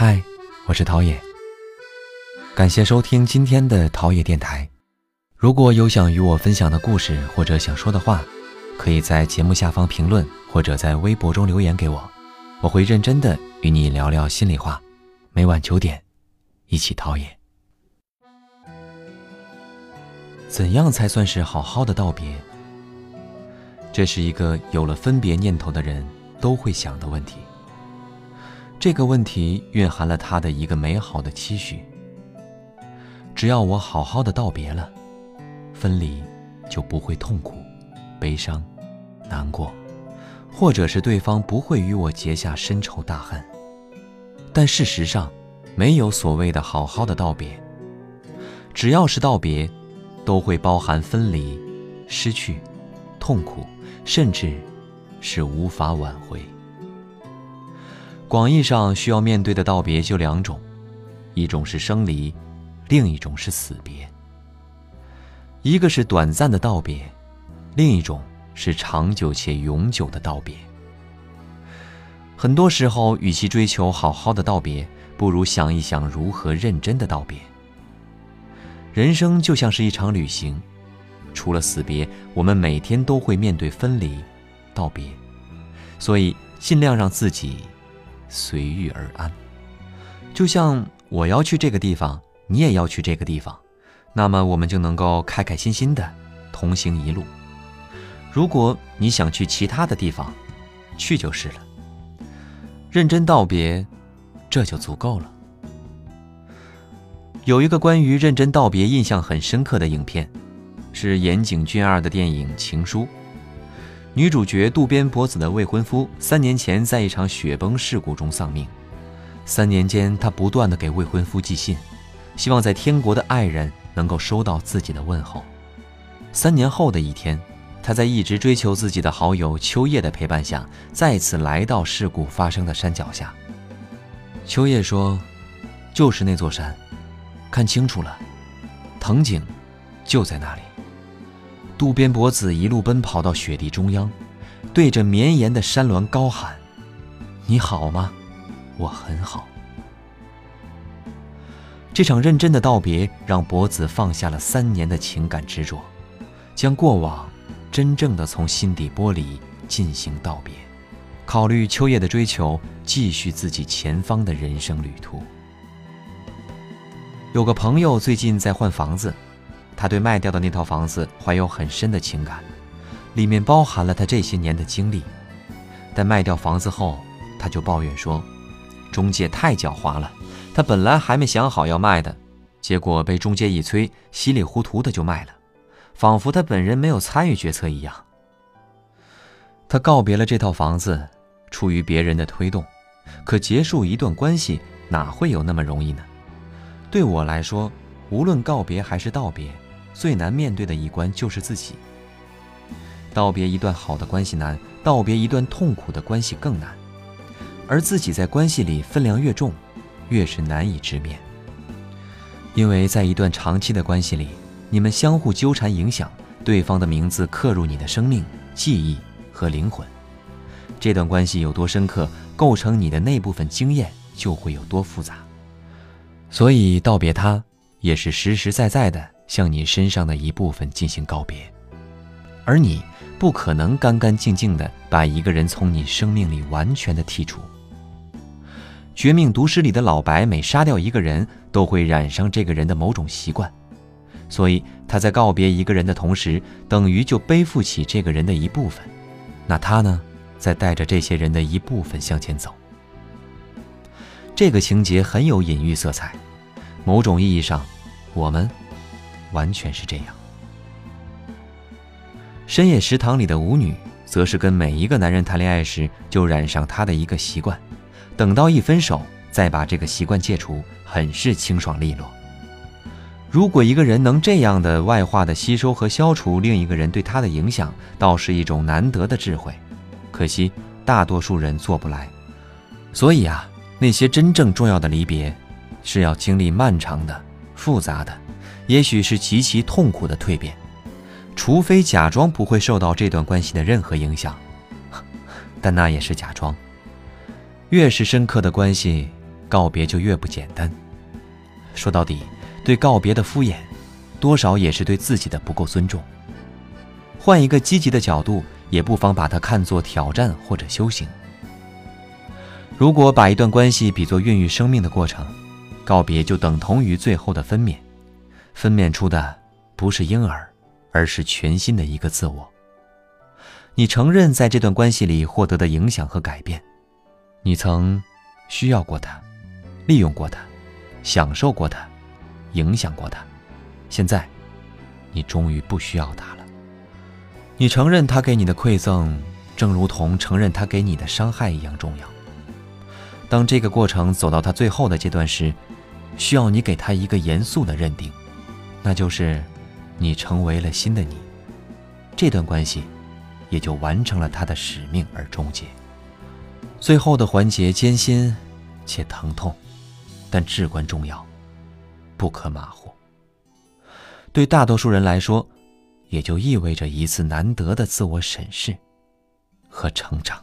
嗨，我是陶冶。感谢收听今天的陶冶电台。如果有想与我分享的故事或者想说的话，可以在节目下方评论，或者在微博中留言给我，我会认真的与你聊聊心里话。每晚九点，一起陶冶。怎样才算是好好的道别？这是一个有了分别念头的人都会想的问题。这个问题蕴含了他的一个美好的期许：只要我好好的道别了，分离就不会痛苦、悲伤、难过，或者是对方不会与我结下深仇大恨。但事实上，没有所谓的好好的道别。只要是道别，都会包含分离、失去、痛苦，甚至是无法挽回。广义上需要面对的道别就两种，一种是生离，另一种是死别。一个是短暂的道别，另一种是长久且永久的道别。很多时候，与其追求好好的道别，不如想一想如何认真的道别。人生就像是一场旅行，除了死别，我们每天都会面对分离、道别，所以尽量让自己。随遇而安，就像我要去这个地方，你也要去这个地方，那么我们就能够开开心心的同行一路。如果你想去其他的地方，去就是了。认真道别，这就足够了。有一个关于认真道别印象很深刻的影片，是岩井俊二的电影《情书》。女主角渡边博子的未婚夫三年前在一场雪崩事故中丧命。三年间，她不断的给未婚夫寄信，希望在天国的爱人能够收到自己的问候。三年后的一天，她在一直追求自己的好友秋叶的陪伴下，再次来到事故发生的山脚下。秋叶说：“就是那座山，看清楚了，藤井就在那里。”渡边博子一路奔跑到雪地中央，对着绵延的山峦高喊：“你好吗？我很好。”这场认真的道别让博子放下了三年的情感执着，将过往真正的从心底剥离，进行道别，考虑秋叶的追求，继续自己前方的人生旅途。有个朋友最近在换房子。他对卖掉的那套房子怀有很深的情感，里面包含了他这些年的经历。但卖掉房子后，他就抱怨说：“中介太狡猾了，他本来还没想好要卖的，结果被中介一催，稀里糊涂的就卖了，仿佛他本人没有参与决策一样。”他告别了这套房子，出于别人的推动，可结束一段关系哪会有那么容易呢？对我来说，无论告别还是道别。最难面对的一关就是自己。道别一段好的关系难，道别一段痛苦的关系更难。而自己在关系里分量越重，越是难以直面。因为在一段长期的关系里，你们相互纠缠，影响对方的名字刻入你的生命、记忆和灵魂。这段关系有多深刻，构成你的那部分经验就会有多复杂。所以道别他，也是实实在在的。向你身上的一部分进行告别，而你不可能干干净净的把一个人从你生命里完全的剔除。《绝命毒师》里的老白每杀掉一个人都会染上这个人的某种习惯，所以他在告别一个人的同时，等于就背负起这个人的一部分。那他呢，在带着这些人的一部分向前走。这个情节很有隐喻色彩，某种意义上，我们。完全是这样。深夜食堂里的舞女，则是跟每一个男人谈恋爱时就染上他的一个习惯，等到一分手再把这个习惯戒除，很是清爽利落。如果一个人能这样的外化的吸收和消除另一个人对他的影响，倒是一种难得的智慧。可惜大多数人做不来。所以啊，那些真正重要的离别，是要经历漫长的、复杂的。也许是极其痛苦的蜕变，除非假装不会受到这段关系的任何影响，但那也是假装。越是深刻的关系，告别就越不简单。说到底，对告别的敷衍，多少也是对自己的不够尊重。换一个积极的角度，也不妨把它看作挑战或者修行。如果把一段关系比作孕育生命的过程，告别就等同于最后的分娩，分娩出的不是婴儿，而是全新的一个自我。你承认在这段关系里获得的影响和改变，你曾需要过他，利用过他，享受过他，影响过他，现在你终于不需要他了。你承认他给你的馈赠，正如同承认他给你的伤害一样重要。当这个过程走到他最后的阶段时，需要你给他一个严肃的认定，那就是你成为了新的你，这段关系。也就完成了他的使命而终结。最后的环节艰辛且疼痛，但至关重要，不可马虎。对大多数人来说，也就意味着一次难得的自我审视和成长。